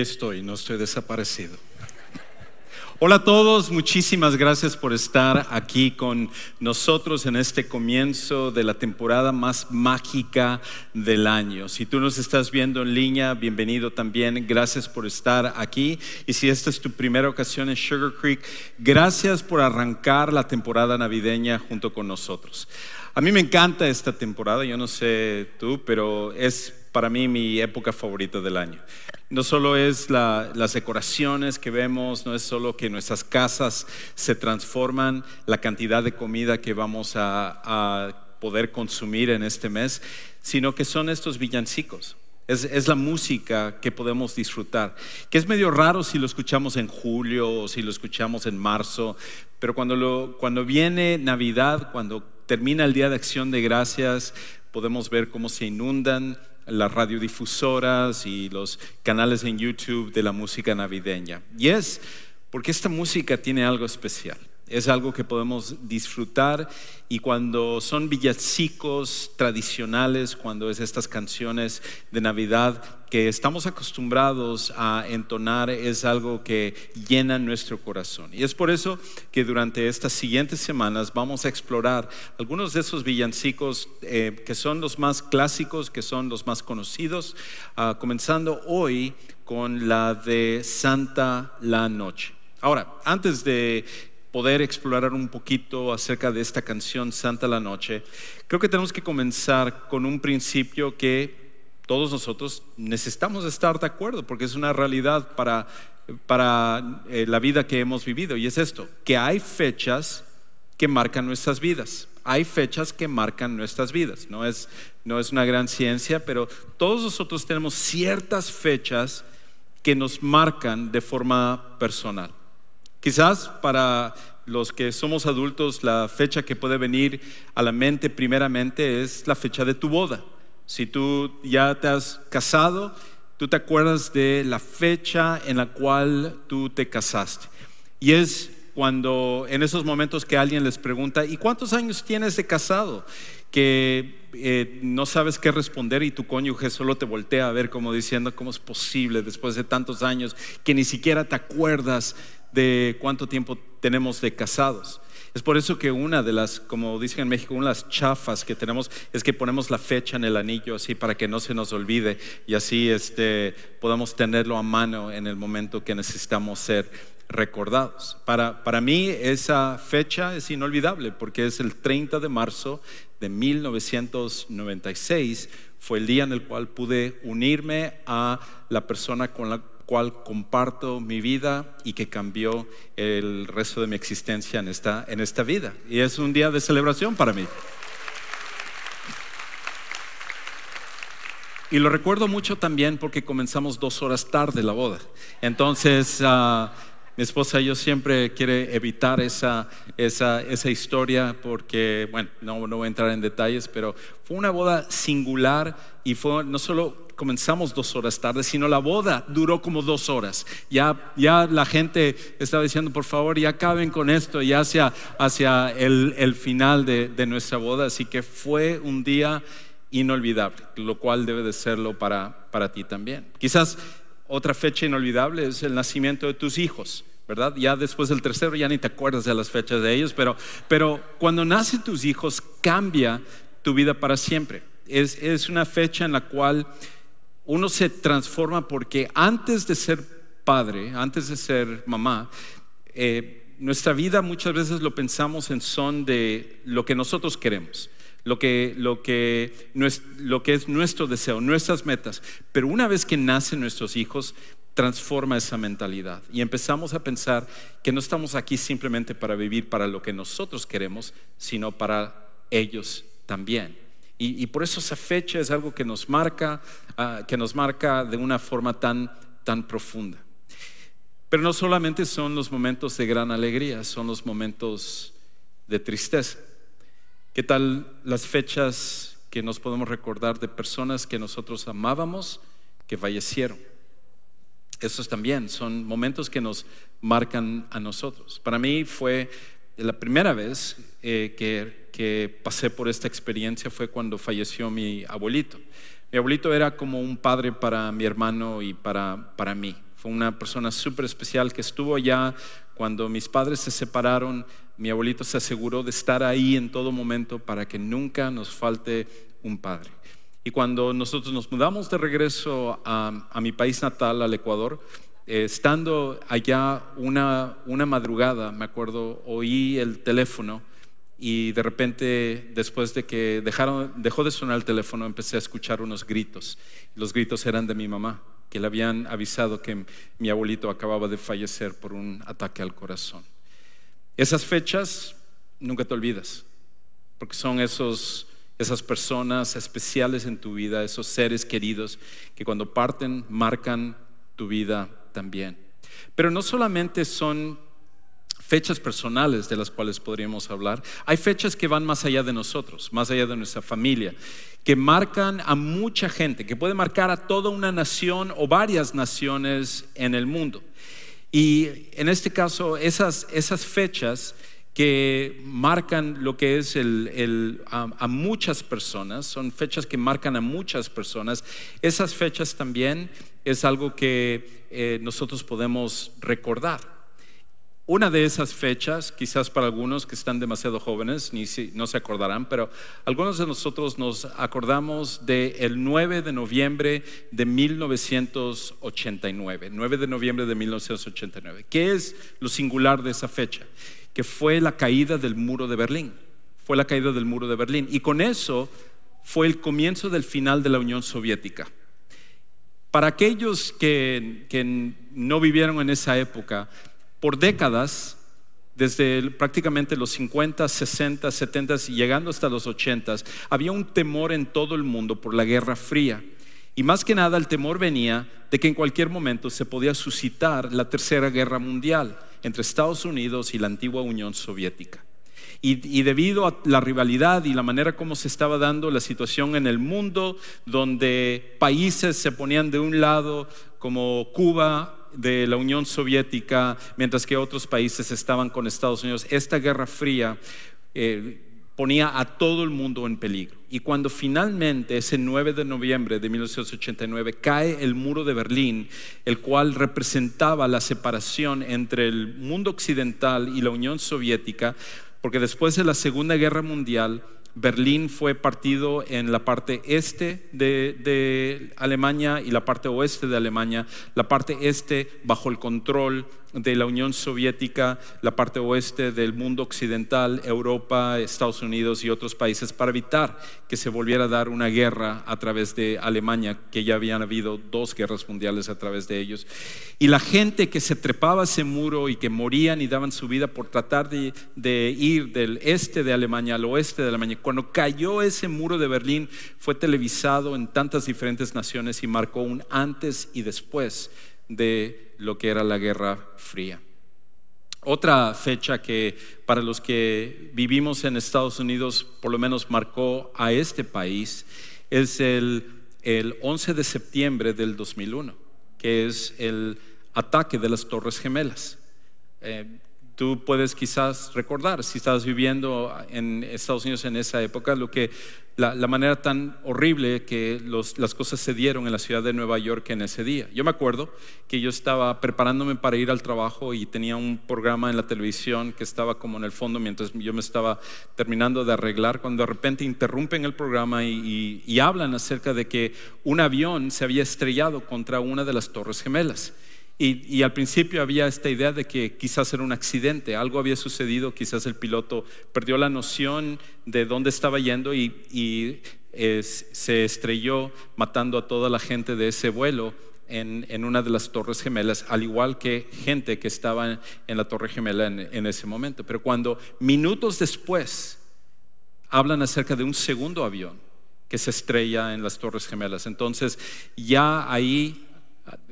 Estoy, no estoy desaparecido. Hola a todos, muchísimas gracias por estar aquí con nosotros en este comienzo de la temporada más mágica del año. Si tú nos estás viendo en línea, bienvenido también, gracias por estar aquí. Y si esta es tu primera ocasión en Sugar Creek, gracias por arrancar la temporada navideña junto con nosotros. A mí me encanta esta temporada, yo no sé tú, pero es para mí mi época favorita del año. No solo es las decoraciones que vemos, no es solo que nuestras casas se transforman, la cantidad de comida que vamos a, poder consumir en este mes, sino que son estos villancicos. Es, la música que podemos disfrutar, que es medio raro si lo escuchamos en julio o si lo escuchamos en marzo, pero cuando, cuando viene Navidad, cuando termina el Día de Acción de Gracias, podemos ver cómo se inundan las radiodifusoras y los canales en YouTube de la música navideña. Y es porque esta música tiene algo especial es algo que podemos disfrutar y cuando son villancicos tradicionales, cuando es estas canciones de Navidad que estamos acostumbrados a entonar, es algo que llena nuestro corazón. Y es por eso que durante estas siguientes semanas vamos a explorar algunos de esos villancicos eh, que son los más clásicos, que son los más conocidos, ah, comenzando hoy con la de Santa la Noche. Ahora, antes de poder explorar un poquito acerca de esta canción Santa la Noche, creo que tenemos que comenzar con un principio que todos nosotros necesitamos estar de acuerdo, porque es una realidad para, para eh, la vida que hemos vivido, y es esto, que hay fechas que marcan nuestras vidas. Hay fechas que marcan nuestras vidas. No es, no es una gran ciencia, pero todos nosotros tenemos ciertas fechas que nos marcan de forma personal. Quizás para los que somos adultos la fecha que puede venir a la mente primeramente es la fecha de tu boda. Si tú ya te has casado, tú te acuerdas de la fecha en la cual tú te casaste. Y es cuando en esos momentos que alguien les pregunta, ¿y cuántos años tienes de casado? Que eh, no sabes qué responder y tu cónyuge solo te voltea a ver como diciendo, ¿cómo es posible después de tantos años que ni siquiera te acuerdas de cuánto tiempo tenemos de casados. Es por eso que una de las, como dicen en México, una de las chafas que tenemos es que ponemos la fecha en el anillo así para que no se nos olvide y así este, podamos tenerlo a mano en el momento que necesitamos ser recordados. Para, para mí esa fecha es inolvidable porque es el 30 de marzo de 1996, fue el día en el cual pude unirme a la persona con la cual comparto mi vida y que cambió el resto de mi existencia en esta, en esta vida. Y es un día de celebración para mí. Y lo recuerdo mucho también porque comenzamos dos horas tarde la boda. Entonces, ah, mi esposa y yo siempre quiere evitar esa, esa, esa historia porque, bueno, no, no voy a entrar en detalles, pero fue una boda singular y fue no solo comenzamos dos horas tarde, sino la boda duró como dos horas. Ya, ya la gente estaba diciendo, por favor, ya acaben con esto, ya hacia, hacia el, el final de, de nuestra boda. Así que fue un día inolvidable, lo cual debe de serlo para, para ti también. Quizás otra fecha inolvidable es el nacimiento de tus hijos. ¿Verdad? Ya después del tercero ya ni te acuerdas de las fechas de ellos, pero, pero cuando nacen tus hijos cambia tu vida para siempre. Es, es una fecha en la cual uno se transforma porque antes de ser padre, antes de ser mamá, eh, nuestra vida muchas veces lo pensamos en son de lo que nosotros queremos, lo que, lo, que, lo que es nuestro deseo, nuestras metas. Pero una vez que nacen nuestros hijos, transforma esa mentalidad y empezamos a pensar que no estamos aquí simplemente para vivir para lo que nosotros queremos, sino para ellos también. Y, por eso esa fecha es algo que nos marca, ah, que nos marca de una forma tan, tan profunda. Pero no solamente son los momentos de gran alegría, son los momentos de tristeza. ¿Qué tal las fechas que nos podemos recordar de personas que nosotros amábamos que fallecieron? Esos también son momentos que nos marcan a nosotros. Para mí fue la primera vez eh, que, que pasé por esta experiencia fue cuando falleció mi abuelito. Mi abuelito era como un padre para mi hermano y para, para mí. Fue una persona súper especial que estuvo allá cuando mis padres se separaron. Mi abuelito se aseguró de estar ahí en todo momento para que nunca nos falte un padre. Y cuando nosotros nos mudamos de regreso a, mi país natal, al Ecuador, eh, estando allá una, una madrugada, me acuerdo, oí el teléfono y de repente, después de que dejaron, dejó de sonar el teléfono, empecé a escuchar unos gritos. Los gritos eran de mi mamá, que le habían avisado que mi abuelito acababa de fallecer por un ataque al corazón. Esas fechas nunca te olvidas, porque son esos, esas personas especiales en tu vida, esos seres queridos que cuando parten marcan tu vida también. Pero no solamente son fechas personales de las cuales podríamos hablar, hay fechas que van más allá de nosotros, más allá de nuestra familia, que marcan a mucha gente, que puede marcar a toda una nación o varias naciones en el mundo. Y en este caso, esas, esas fechas que marcan lo que es el, a, muchas personas, son fechas que marcan a muchas personas. Esas fechas también es algo que eh, nosotros podemos recordar. Una de esas fechas, quizás para algunos que están demasiado jóvenes, ni si, no se acordarán, pero algunos de nosotros nos acordamos del 9 de noviembre de 1989, 9 de noviembre de 1989. ¿Qué es lo singular de esa fecha? Que fue la caída del muro de Berlín. Fue la caída del muro de Berlín. Y con eso fue el comienzo del final de la Unión Soviética. Para aquellos que, no vivieron en esa época, por décadas, desde prácticamente los 50, 60, 70 y llegando hasta los 80, había un temor en todo el mundo por la Guerra Fría. Y más que nada el temor venía de que en cualquier momento se podía suscitar la Tercera Guerra Mundial entre Estados Unidos y la antigua Unión Soviética. Y, debido a la rivalidad y la manera como se estaba dando la situación en el mundo, donde países se ponían de un lado como Cuba de la Unión Soviética, mientras que otros países estaban con Estados Unidos, esta guerra fría eh, ponía a todo el mundo en peligro. Y cuando finalmente, ese 9 de noviembre de 1989, cae el muro de Berlín, el cual representaba la separación entre el mundo occidental y la Unión Soviética, porque después de la Segunda Guerra Mundial, Berlín fue partido en la parte este de, Alemania y la parte oeste de Alemania, la parte este bajo el control de la Unión Soviética, la parte oeste del mundo occidental, Europa, Estados Unidos y otros países, para evitar que se volviera a dar una guerra a través de Alemania, que ya habían habido dos guerras mundiales a través de ellos. Y la gente que se trepaba ese muro y que morían y daban su vida por tratar de, de ir del este de Alemania al oeste de Alemania, cuando cayó ese muro de Berlín, fue televisado en tantas diferentes naciones y marcó un antes y después de lo que era la Guerra Fría. Otra fecha que para los que vivimos en Estados Unidos por lo menos marcó a este país es el, el 11 de septiembre del 2001, que es el ataque de las Torres Gemelas. Eh, Tú puedes quizás recordar, si estabas viviendo en Estados Unidos en esa época, lo que la, manera tan horrible que las cosas se dieron en la ciudad de Nueva York en ese día. Yo me acuerdo que yo estaba preparándome para ir al trabajo y tenía un programa en la televisión que estaba como en el fondo mientras yo me estaba terminando de arreglar, cuando de repente interrumpen el programa y, y hablan acerca de que un avión se había estrellado contra una de las torres gemelas. Y, al principio había esta idea de que quizás era un accidente, algo había sucedido, quizás el piloto perdió la noción de dónde estaba yendo y, se estrelló matando a toda la gente de ese vuelo en, una de las torres gemelas, al igual que gente que estaba en, la torre gemela en ese momento. Pero cuando minutos después hablan acerca de un segundo avión que se estrella en las torres gemelas, entonces ya ahí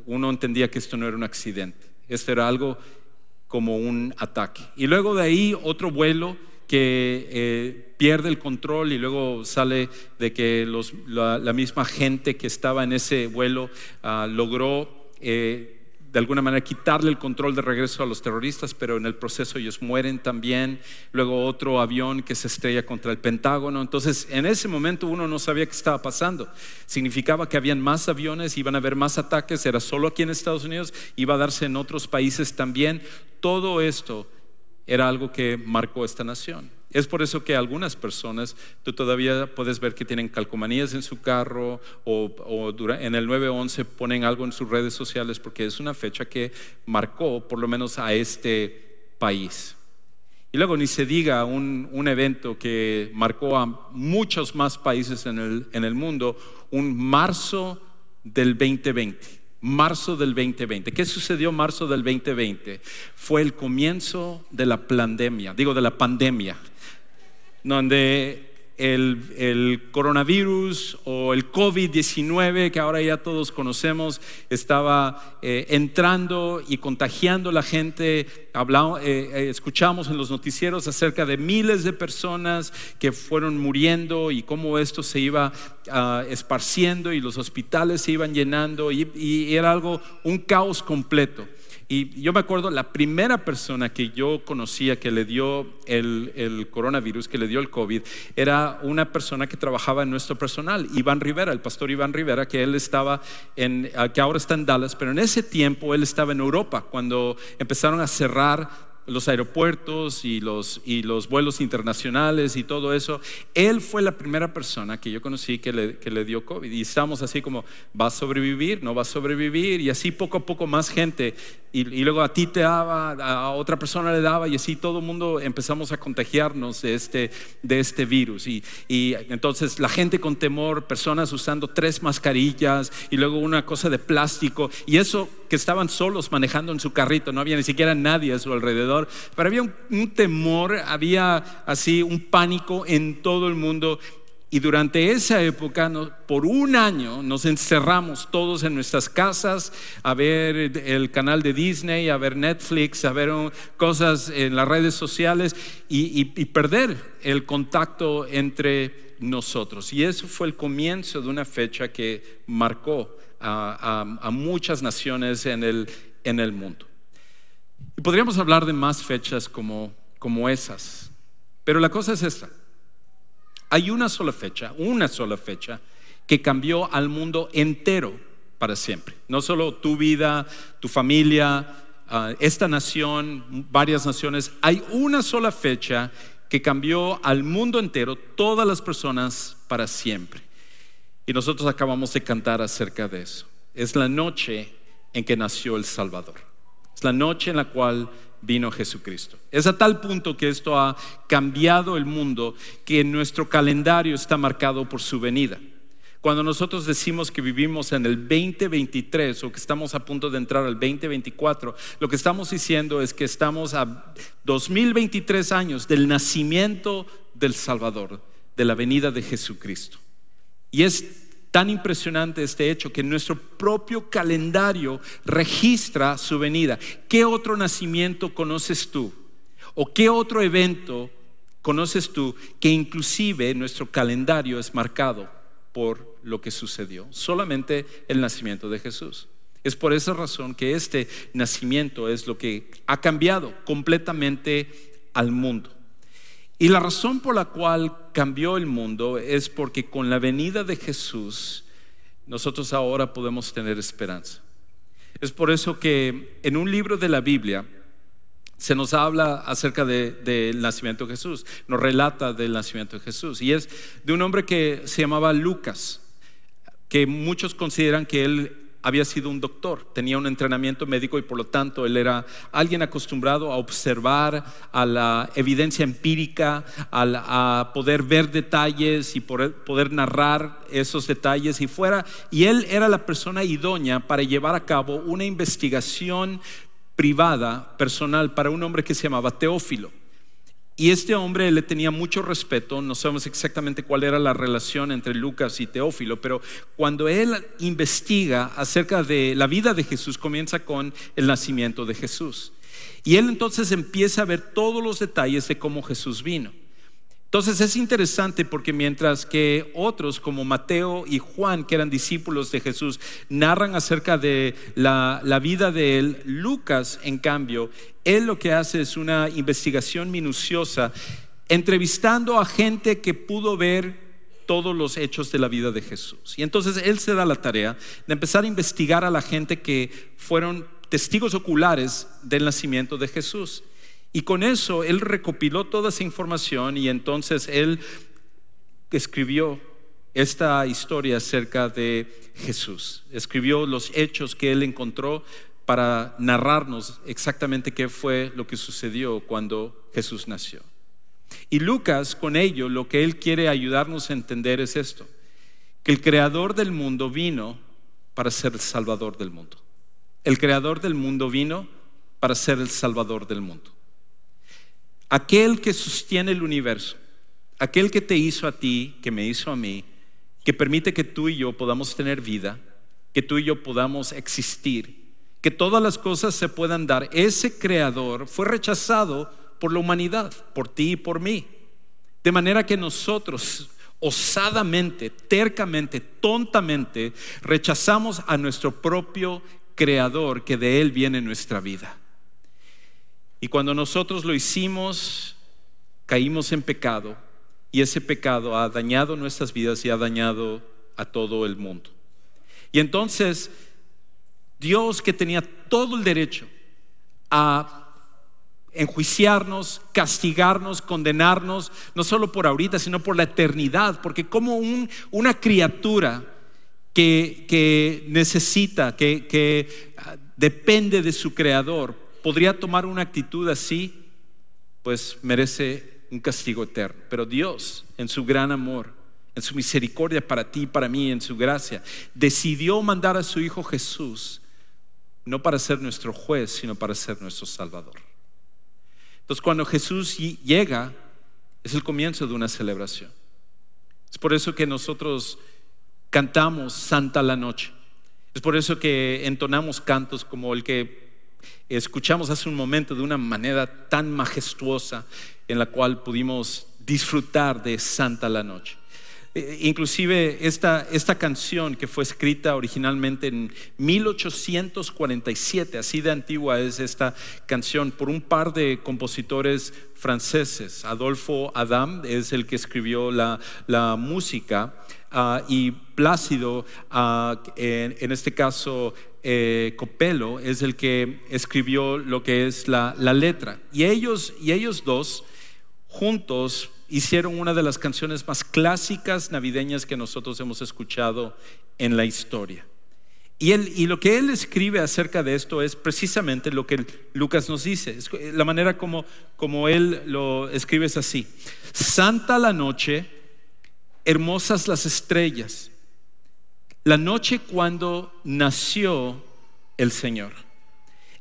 uno entendía que esto no era un accidente, esto era algo como un ataque. Y luego de ahí otro vuelo que eh, pierde el control y luego sale de que la, misma gente que estaba en ese vuelo ah, logró eh, de alguna manera quitarle el control de regreso a los terroristas, pero en el proceso ellos mueren también. Luego otro avión que se estrella contra el Pentágono. Entonces, en ese momento uno no sabía qué estaba pasando. Significaba que habían más aviones, iban a haber más ataques, era solo aquí en Estados Unidos, iba a darse en otros países también. Todo esto era algo que marcó esta nación. Es por eso que algunas personas, tú todavía puedes ver que tienen calcomanías en su carro o, en el 911 ponen algo en sus redes sociales porque es una fecha que marcó por lo menos a este país. Y luego ni se diga un, evento que marcó a muchos más países en el, en el mundo, un marzo del 2020 marzo del 2020. ¿Qué sucedió marzo del 2020? Fue el comienzo de la pandemia, digo de la pandemia, donde el, coronavirus o el COVID-19 que ahora ya todos conocemos estaba eh, entrando y contagiando a la gente. Hablamos, eh, eh, escuchamos en los noticieros acerca de miles de personas que fueron muriendo y cómo esto se iba ah, esparciendo y los hospitales se iban llenando y era algo, un caos completo. Y yo me acuerdo, la primera persona que yo conocía que le dio el, coronavirus, que le dio el COVID, era una persona que trabajaba en nuestro personal, Iván Rivera, el pastor Iván Rivera, que él estaba en, que ahora está en Dallas, pero en ese tiempo él estaba en Europa, cuando empezaron a cerrar los aeropuertos y los, y los vuelos internacionales y todo eso, él fue la primera persona que yo conocí que le, que le dio COVID. Y estamos así como, ¿va a sobrevivir? ¿No va a sobrevivir? Y así poco a poco más gente. Y, luego a ti te daba, a otra persona le daba, y así todo el mundo empezamos a contagiarnos de este, de este virus. Y, y entonces la gente con temor, personas usando tres mascarillas y luego una cosa de plástico. Y eso que estaban solos manejando en su carrito, no había ni siquiera nadie a su alrededor, pero había un, temor, había así un pánico en todo el mundo. Y durante esa época, por un año, nos encerramos todos en nuestras casas a ver el canal de Disney, a ver Netflix, a ver cosas en las redes sociales y, perder el contacto entre nosotros. Y eso fue el comienzo de una fecha que marcó a, muchas naciones en el, mundo. Y podríamos hablar de más fechas como, como esas, pero la cosa es esta. Hay una sola fecha, una sola fecha que cambió al mundo entero para siempre. No solo tu vida, tu familia, ah, esta nación, varias naciones. Hay una sola fecha que cambió al mundo entero, todas las personas para siempre. Y nosotros acabamos de cantar acerca de eso. Es la noche en que nació el Salvador. Es la noche en la cual vino Jesucristo. Es a tal punto que esto ha cambiado el mundo que nuestro calendario está marcado por su venida. Cuando nosotros decimos que vivimos en el 2023 o que estamos a punto de entrar al 2024, lo que estamos diciendo es que estamos a 2023 años del nacimiento del Salvador, de la venida de Jesucristo. Y es tan impresionante este hecho que nuestro propio calendario registra su venida. ¿Qué otro nacimiento conoces tú? ¿O qué otro evento conoces tú que inclusive nuestro calendario es marcado por lo que sucedió? Solamente el nacimiento de Jesús. Es por esa razón que este nacimiento es lo que ha cambiado completamente al mundo. Y la razón por la cual cambió el mundo es porque con la venida de Jesús nosotros ahora podemos tener esperanza. Es por eso que en un libro de la Biblia se nos habla acerca del nacimiento de Jesús, nos relata del nacimiento de Jesús. Y es de un hombre que se llamaba Lucas, que muchos consideran que él había sido un doctor, tenía un entrenamiento médico y por lo tanto él era alguien acostumbrado a observar a la evidencia empírica, a, poder ver detalles y poder, poder narrar esos detalles y fuera. Y él era la persona idónea para llevar a cabo una investigación privada, personal, para un hombre que se llamaba Teófilo. Y este hombre le tenía mucho respeto, no sabemos exactamente cuál era la relación entre Lucas y Teófilo, pero cuando él investiga acerca de la vida de Jesús, comienza con el nacimiento de Jesús. Y él entonces empieza a ver todos los detalles de cómo Jesús vino. Entonces es interesante porque mientras que otros como Mateo y Juan, que eran discípulos de Jesús, narran acerca de la, vida de él, Lucas, en cambio, él lo que hace es una investigación minuciosa, entrevistando a gente que pudo ver todos los hechos de la vida de Jesús. Y entonces él se da la tarea de empezar a investigar a la gente que fueron testigos oculares del nacimiento de Jesús. Y con eso él recopiló toda esa información y entonces él escribió esta historia acerca de Jesús. Escribió los hechos que él encontró para narrarnos exactamente qué fue lo que sucedió cuando Jesús nació. Y Lucas con ello lo que él quiere ayudarnos a entender es esto, que el creador del mundo vino para ser el salvador del mundo. El creador del mundo vino para ser el salvador del mundo. Aquel que sostiene el universo, aquel que te hizo a ti, que me hizo a mí, que permite que tú y yo podamos tener vida, que tú y yo podamos existir, que todas las cosas se puedan dar, ese creador fue rechazado por la humanidad, por ti y por mí. De manera que nosotros osadamente, tercamente, tontamente, rechazamos a nuestro propio creador que de él viene nuestra vida. Y cuando nosotros lo hicimos, caímos en pecado y ese pecado ha dañado nuestras vidas y ha dañado a todo el mundo. Y entonces Dios que tenía todo el derecho a enjuiciarnos, castigarnos, condenarnos, no solo por ahorita, sino por la eternidad, porque como una criatura que, necesita, que, que depende de su creador, podría tomar una actitud así, pues merece un castigo eterno. Pero Dios, en su gran amor, en su misericordia para ti y para mí, en su gracia, decidió mandar a su Hijo Jesús, no para ser nuestro juez, sino para ser nuestro Salvador. Entonces cuando Jesús llega, es el comienzo de una celebración. Es por eso que nosotros cantamos Santa la Noche. Es por eso que entonamos cantos como el que escuchamos hace un momento de una manera tan majestuosa en la cual pudimos disfrutar de Santa la Noche. Eh, inclusive esta, esta canción que fue escrita originalmente en 1847, así de antigua es esta canción, por un par de compositores franceses. Adolfo Adam es el que escribió la, la música uh, y Plácido, uh, en, en, este caso eh, Copelo, es el que escribió lo que es la, la letra. Y ellos, y ellos dos juntos hicieron una de las canciones más clásicas navideñas que nosotros hemos escuchado en la historia. Y, él, y lo que él escribe acerca de esto es precisamente lo que Lucas nos dice. La manera como, como él lo escribe es así. Santa la noche, hermosas las estrellas la noche cuando nació el Señor.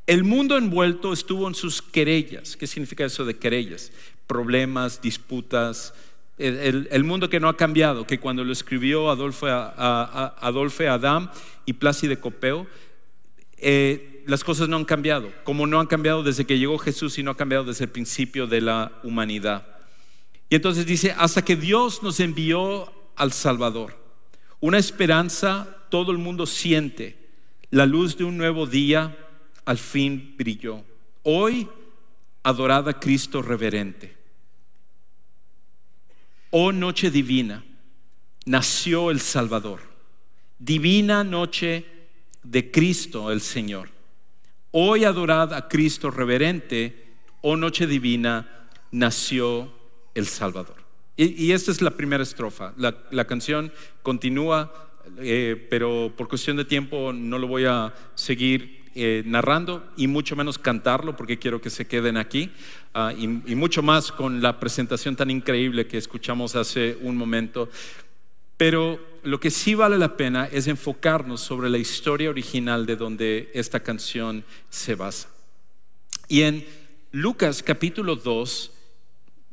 El mundo envuelto estuvo en sus querellas. ¿Qué significa eso de querellas? Problemas, disputas. El, mundo que no ha cambiado, que cuando lo escribió Adolfo, Adam y Plácido Copeo, eh, las cosas no han cambiado, como no han cambiado desde que llegó Jesús y no ha cambiado desde el principio de la humanidad. Y entonces dice, hasta que Dios nos envió al Salvador. Una esperanza todo el mundo siente. La luz de un nuevo día al fin brilló. Hoy, adorada Cristo reverente. Oh noche divina, nació el Salvador. Divina noche de Cristo el Señor. Hoy adorada a Cristo reverente, oh noche divina, nació el Salvador. Y, esta es la primera estrofa. La, canción continúa, eh, pero por cuestión de tiempo no lo voy a seguir eh, narrando y mucho menos cantarlo porque quiero que se queden aquí ah, y, y, mucho más con la presentación tan increíble que escuchamos hace un momento. Pero lo que sí vale la pena es enfocarnos sobre la historia original de donde esta canción se basa. Y en Lucas capítulo 2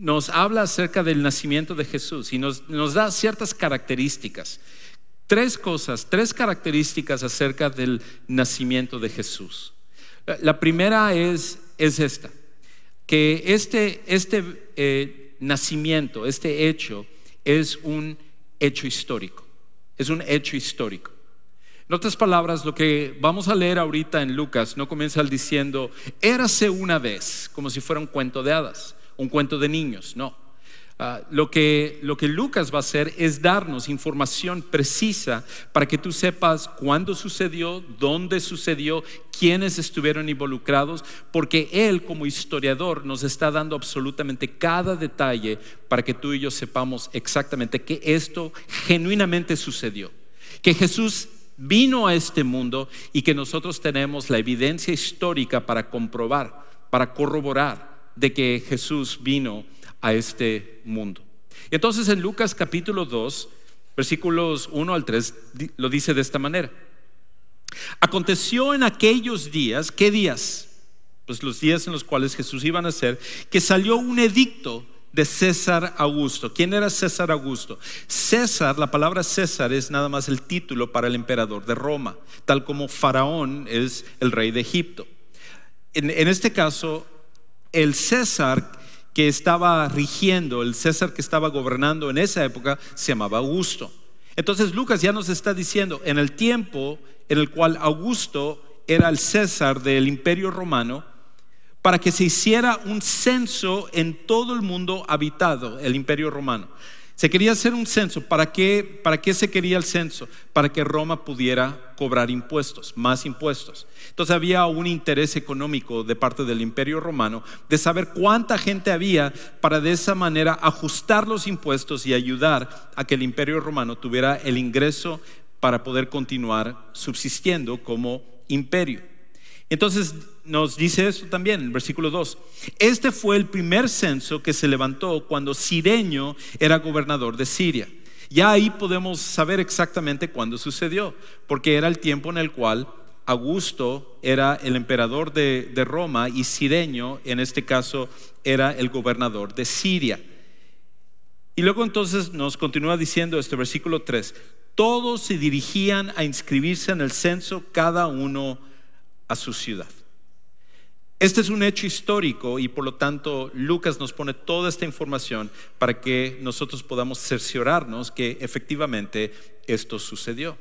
nos habla acerca del nacimiento de Jesús y nos, da ciertas características. Tres cosas, tres características acerca del nacimiento de Jesús. La primera es, es esta, que este, este eh, nacimiento, este hecho, es un hecho histórico. Es un hecho histórico. En otras palabras, lo que vamos a leer ahorita en Lucas no comienza diciendo, érase una vez, como si fuera un cuento de hadas, un cuento de niños, no. Ah, lo, que, lo que Lucas va a hacer es darnos información precisa para que tú sepas cuándo sucedió, dónde sucedió, quiénes estuvieron involucrados, porque él como historiador nos está dando absolutamente cada detalle para que tú y yo sepamos exactamente que esto genuinamente sucedió. Que Jesús vino a este mundo y que nosotros tenemos la evidencia histórica para comprobar, para corroborar de que Jesús vino a este mundo. Entonces en Lucas capítulo 2, versículos 1 al 3, lo dice de esta manera. Aconteció en aquellos días, ¿qué días? Pues los días en los cuales Jesús iba a nacer, que salió un edicto de César Augusto. ¿Quién era César Augusto? César, la palabra César es nada más el título para el emperador de Roma, tal como Faraón es el rey de Egipto. En, este caso, el César que estaba rigiendo, el César que estaba gobernando en esa época, se llamaba Augusto. Entonces Lucas ya nos está diciendo, en el tiempo en el cual Augusto era el César del imperio romano, para que se hiciera un censo en todo el mundo habitado, el imperio romano. Se quería hacer un censo. ¿Para qué, ¿Para qué se quería el censo? Para que Roma pudiera cobrar impuestos, más impuestos. Entonces había un interés económico de parte del imperio romano de saber cuánta gente había para de esa manera ajustar los impuestos y ayudar a que el imperio romano tuviera el ingreso para poder continuar subsistiendo como imperio. Entonces nos dice eso también el versículo 2. Este fue el primer censo que se levantó cuando Sireño era gobernador de Siria. Ya ahí podemos saber exactamente cuándo sucedió, porque era el tiempo en el cual Augusto era el emperador de, de Roma y Sireño, en este caso, era el gobernador de Siria. Y luego entonces nos continúa diciendo este versículo 3, todos se dirigían a inscribirse en el censo, cada uno a su ciudad. Este es un hecho histórico y por lo tanto Lucas nos pone toda esta información para que nosotros podamos cerciorarnos que efectivamente esto sucedió.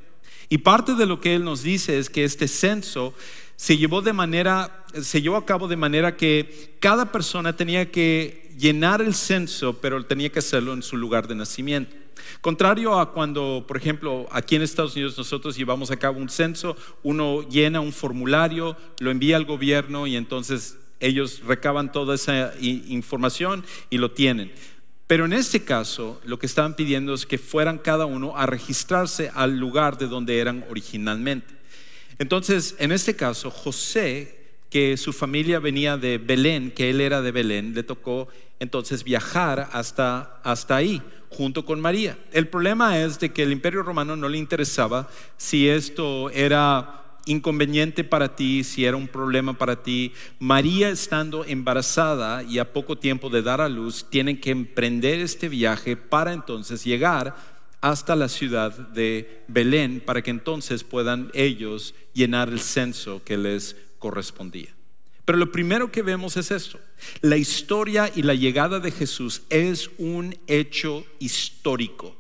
Y parte de lo que él nos dice es que este censo se llevó de manera se llevó a cabo de manera que cada persona tenía que llenar el censo, pero tenía que hacerlo en su lugar de nacimiento. Contrario a cuando, por ejemplo, aquí en Estados Unidos nosotros llevamos a cabo un censo, uno llena un formulario, lo envía al gobierno y entonces ellos recaban toda esa información y lo tienen. Pero en este caso, lo que estaban pidiendo es que fueran cada uno a registrarse al lugar de donde eran originalmente. Entonces, en este caso, José, que su familia venía de Belén, que él era de Belén, le tocó entonces viajar hasta, hasta ahí junto con María. El problema es de que el imperio romano no le interesaba si esto era inconveniente para ti, si era un problema para ti. María estando embarazada y a poco tiempo de dar a luz, tienen que emprender este viaje para entonces llegar hasta la ciudad de Belén para que entonces puedan ellos llenar el censo que les correspondía. Pero lo primero que vemos es esto. La historia y la llegada de Jesús es un hecho histórico.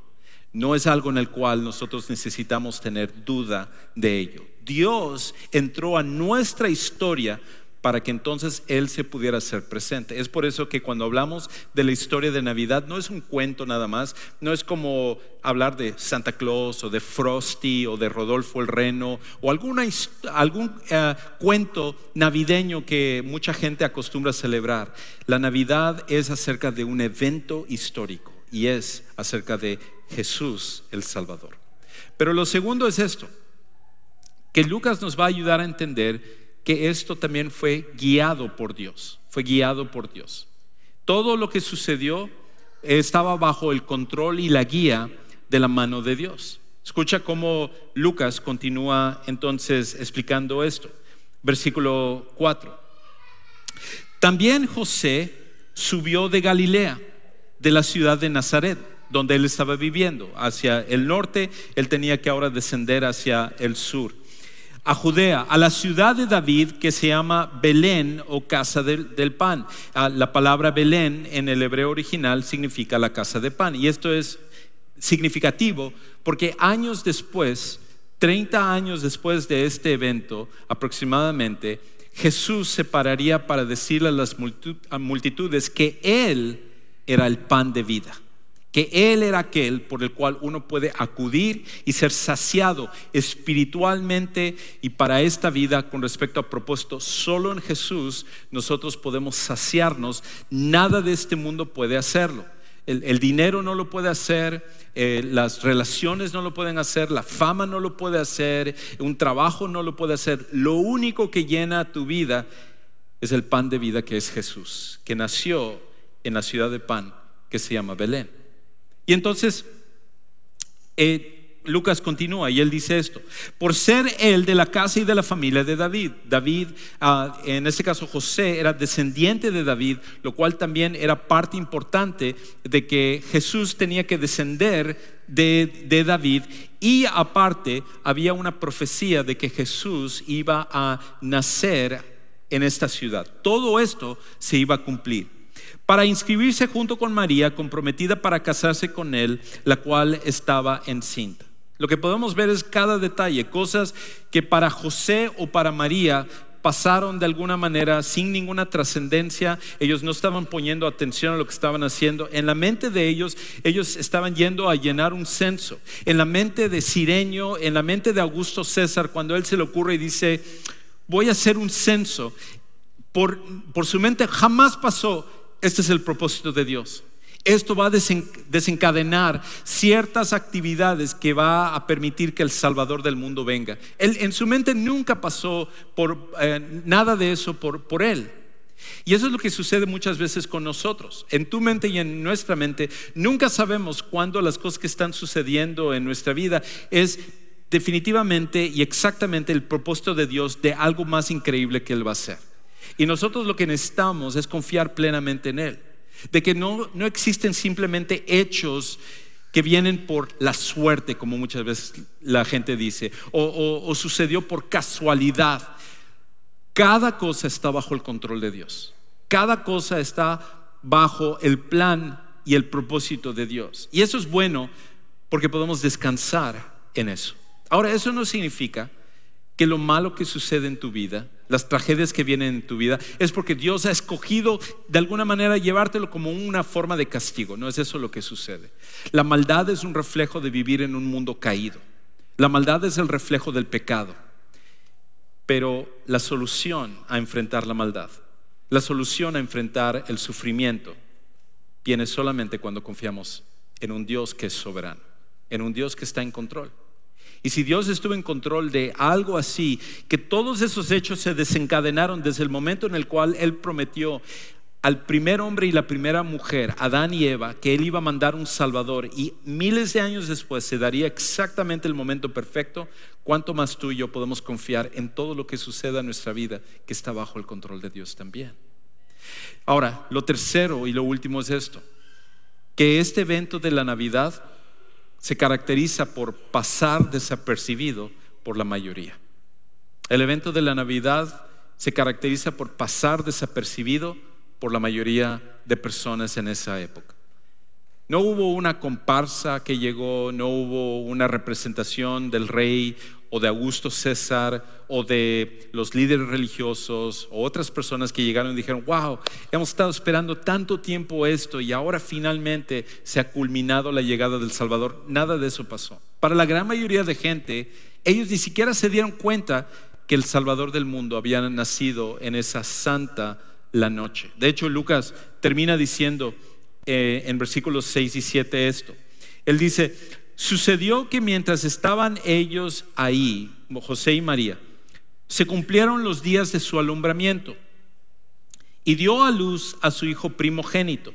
No es algo en el cual nosotros necesitamos tener duda de ello. Dios entró a nuestra historia para que entonces Él se pudiera hacer presente. Es por eso que cuando hablamos de la historia de Navidad, no es un cuento nada más, no es como hablar de Santa Claus o de Frosty o de Rodolfo el Reno o algún eh, cuento navideño que mucha gente acostumbra celebrar. La Navidad es acerca de un evento histórico y es acerca de Jesús el Salvador. Pero lo segundo es esto, que Lucas nos va a ayudar a entender que esto también fue guiado por Dios, fue guiado por Dios. Todo lo que sucedió estaba bajo el control y la guía de la mano de Dios. Escucha cómo Lucas continúa entonces explicando esto. Versículo 4. También José subió de Galilea, de la ciudad de Nazaret, donde él estaba viviendo, hacia el norte, él tenía que ahora descender hacia el sur a Judea, a la ciudad de David que se llama Belén o casa del, del, pan. Ah, la palabra Belén en el hebreo original significa la casa de pan. Y esto es significativo porque años después, 30 años después de este evento aproximadamente, Jesús se pararía para decirle a las multitudes que Él era el pan de vida que Él era aquel por el cual uno puede acudir y ser saciado espiritualmente y para esta vida con respecto a propósito, solo en Jesús nosotros podemos saciarnos, nada de este mundo puede hacerlo. El, dinero no lo puede hacer, eh, las relaciones no lo pueden hacer, la fama no lo puede hacer, un trabajo no lo puede hacer. Lo único que llena tu vida es el pan de vida que es Jesús, que nació en la ciudad de pan que se llama Belén. Y entonces eh, Lucas continúa y él dice esto, por ser él de la casa y de la familia de David. David, ah, en este caso José, era descendiente de David, lo cual también era parte importante de que Jesús tenía que descender de, de David y aparte había una profecía de que Jesús iba a nacer en esta ciudad. Todo esto se iba a cumplir para inscribirse junto con María, comprometida para casarse con él, la cual estaba encinta. Lo que podemos ver es cada detalle, cosas que para José o para María pasaron de alguna manera sin ninguna trascendencia, ellos no estaban poniendo atención a lo que estaban haciendo. En la mente de ellos, ellos estaban yendo a llenar un censo. En la mente de Sireño, en la mente de Augusto César, cuando él se le ocurre y dice, voy a hacer un censo, por, por su mente jamás pasó este es el propósito de Dios. Esto va a desencadenar ciertas actividades que va a permitir que el Salvador del mundo venga. Él, en su mente nunca pasó por eh, nada de eso por, por él. Y eso es lo que sucede muchas veces con nosotros. En tu mente y en nuestra mente, nunca sabemos cuándo las cosas que están sucediendo en nuestra vida es definitivamente y exactamente el propósito de Dios de algo más increíble que Él va a hacer. Y nosotros lo que necesitamos es confiar plenamente en Él. De que no, no existen simplemente hechos que vienen por la suerte, como muchas veces la gente dice, o, o sucedió por casualidad. Cada cosa está bajo el control de Dios. Cada cosa está bajo el plan y el propósito de Dios. Y eso es bueno porque podemos descansar en eso. Ahora, eso no significa que lo malo que sucede en tu vida las tragedias que vienen en tu vida, es porque Dios ha escogido de alguna manera llevártelo como una forma de castigo. No es eso lo que sucede. La maldad es un reflejo de vivir en un mundo caído. La maldad es el reflejo del pecado. Pero la solución a enfrentar la maldad, la solución a enfrentar el sufrimiento, viene solamente cuando confiamos en un Dios que es soberano, en un Dios que está en control. Y si Dios estuvo en control de algo así, que todos esos hechos se desencadenaron desde el momento en el cual Él prometió al primer hombre y la primera mujer, Adán y Eva, que Él iba a mandar un Salvador y miles de años después se daría exactamente el momento perfecto, ¿cuánto más tú y yo podemos confiar en todo lo que suceda en nuestra vida que está bajo el control de Dios también? Ahora, lo tercero y lo último es esto, que este evento de la Navidad se caracteriza por pasar desapercibido por la mayoría. El evento de la Navidad se caracteriza por pasar desapercibido por la mayoría de personas en esa época. No hubo una comparsa que llegó, no hubo una representación del rey o de Augusto César o de los líderes religiosos o otras personas que llegaron y dijeron, wow, hemos estado esperando tanto tiempo esto y ahora finalmente se ha culminado la llegada del Salvador. Nada de eso pasó. Para la gran mayoría de gente, ellos ni siquiera se dieron cuenta que el Salvador del mundo había nacido en esa santa la noche. De hecho, Lucas termina diciendo eh, en versículos 6 y 7 esto. Él dice, Sucedió que mientras estaban ellos ahí, José y María, se cumplieron los días de su alumbramiento y dio a luz a su hijo primogénito.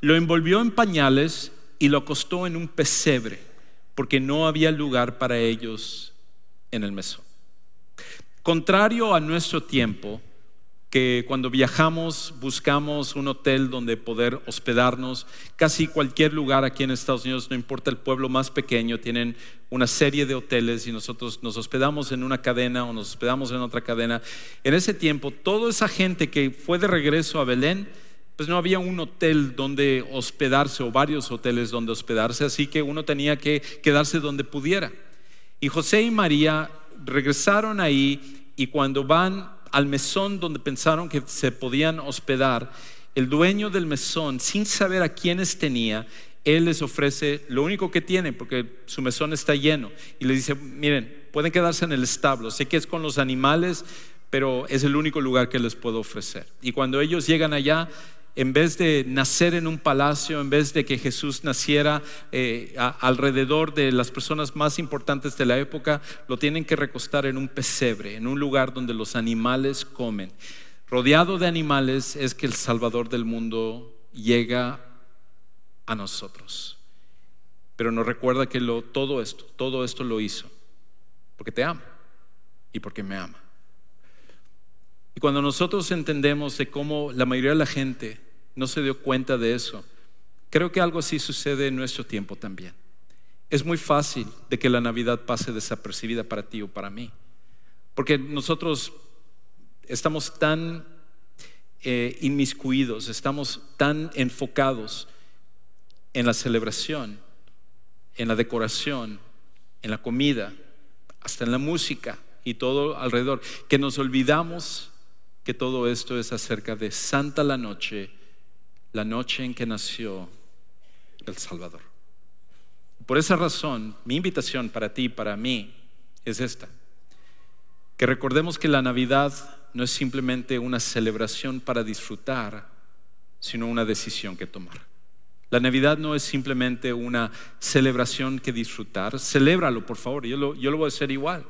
Lo envolvió en pañales y lo acostó en un pesebre, porque no había lugar para ellos en el mesón. Contrario a nuestro tiempo, que cuando viajamos buscamos un hotel donde poder hospedarnos. Casi cualquier lugar aquí en Estados Unidos, no importa el pueblo más pequeño, tienen una serie de hoteles y nosotros nos hospedamos en una cadena o nos hospedamos en otra cadena. En ese tiempo, toda esa gente que fue de regreso a Belén, pues no había un hotel donde hospedarse o varios hoteles donde hospedarse, así que uno tenía que quedarse donde pudiera. Y José y María regresaron ahí y cuando van al mesón donde pensaron que se podían hospedar, el dueño del mesón, sin saber a quiénes tenía, él les ofrece lo único que tiene, porque su mesón está lleno, y les dice, miren, pueden quedarse en el establo, sé que es con los animales, pero es el único lugar que les puedo ofrecer. Y cuando ellos llegan allá, en vez de nacer en un palacio, en vez de que Jesús naciera eh, alrededor de las personas más importantes de la época, lo tienen que recostar en un pesebre, en un lugar donde los animales comen. Rodeado de animales es que el Salvador del mundo llega a nosotros. Pero nos recuerda que lo, todo esto, todo esto lo hizo porque te ama y porque me ama. Y cuando nosotros entendemos de cómo la mayoría de la gente no se dio cuenta de eso, creo que algo así sucede en nuestro tiempo también. Es muy fácil de que la Navidad pase desapercibida para ti o para mí, porque nosotros estamos tan eh, inmiscuidos, estamos tan enfocados en la celebración, en la decoración, en la comida, hasta en la música y todo alrededor, que nos olvidamos que todo esto es acerca de Santa la Noche, la noche en que nació el Salvador. Por esa razón, mi invitación para ti para mí es esta, que recordemos que la Navidad no es simplemente una celebración para disfrutar, sino una decisión que tomar. La Navidad no es simplemente una celebración que disfrutar, celébralo por favor, yo lo, yo lo voy a hacer igual.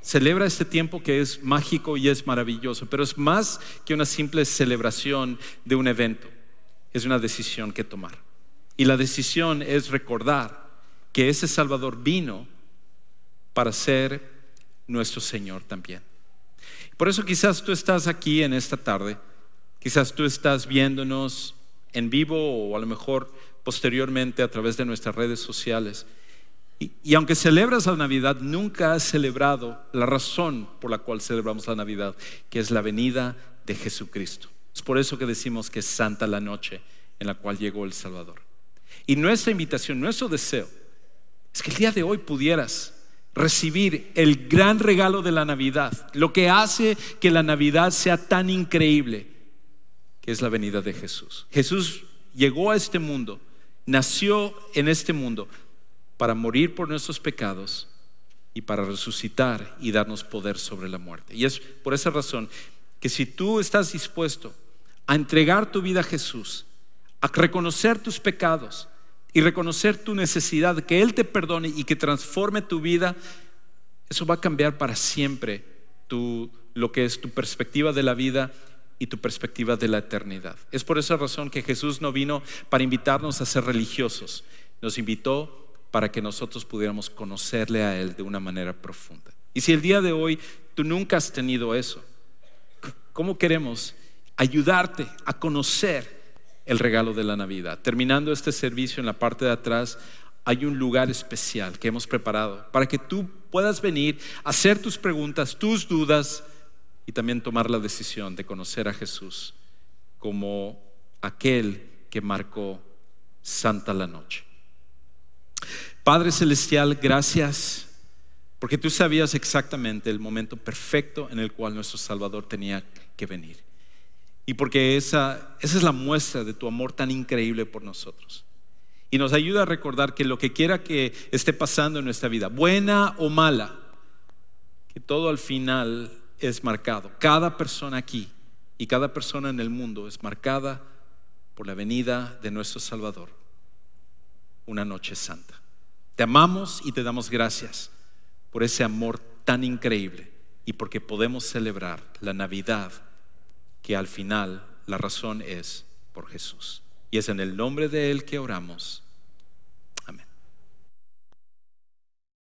Celebra este tiempo que es mágico y es maravilloso, pero es más que una simple celebración de un evento, es una decisión que tomar. Y la decisión es recordar que ese Salvador vino para ser nuestro Señor también. Por eso quizás tú estás aquí en esta tarde, quizás tú estás viéndonos en vivo o a lo mejor posteriormente a través de nuestras redes sociales y, aunque celebras la Navidad, nunca has celebrado la razón por la cual celebramos la Navidad, que es la venida de Jesucristo. Es por eso que decimos que es santa la noche en la cual llegó el Salvador. Y nuestra invitación, nuestro deseo, es que el día de hoy pudieras recibir el gran regalo de la Navidad, lo que hace que la Navidad sea tan increíble, que es la venida de Jesús. Jesús llegó a este mundo, nació en este mundo para morir por nuestros pecados y para resucitar y darnos poder sobre la muerte. Y es por esa razón que si tú estás dispuesto a entregar tu vida a Jesús, a reconocer tus pecados y reconocer tu necesidad, que Él te perdone y que transforme tu vida, eso va a cambiar para siempre tu, lo que es tu perspectiva de la vida y tu perspectiva de la eternidad. Es por esa razón que Jesús no vino para invitarnos a ser religiosos, nos invitó para que nosotros pudiéramos conocerle a Él de una manera profunda. Y si el día de hoy tú nunca has tenido eso, ¿cómo queremos ayudarte a conocer el regalo de la Navidad? Terminando este servicio en la parte de atrás, hay un lugar especial que hemos preparado para que tú puedas venir, hacer tus preguntas, tus dudas y también tomar la decisión de conocer a Jesús como aquel que marcó Santa la Noche. Padre Celestial, gracias porque tú sabías exactamente el momento perfecto en el cual nuestro Salvador tenía que venir. Y porque esa, esa es la muestra de tu amor tan increíble por nosotros. Y nos ayuda a recordar que lo que quiera que esté pasando en nuestra vida, buena o mala, que todo al final es marcado. Cada persona aquí y cada persona en el mundo es marcada por la venida de nuestro Salvador, una noche santa. Te amamos y te damos gracias por ese amor tan increíble y porque podemos celebrar la Navidad que al final la razón es por Jesús. Y es en el nombre de Él que oramos.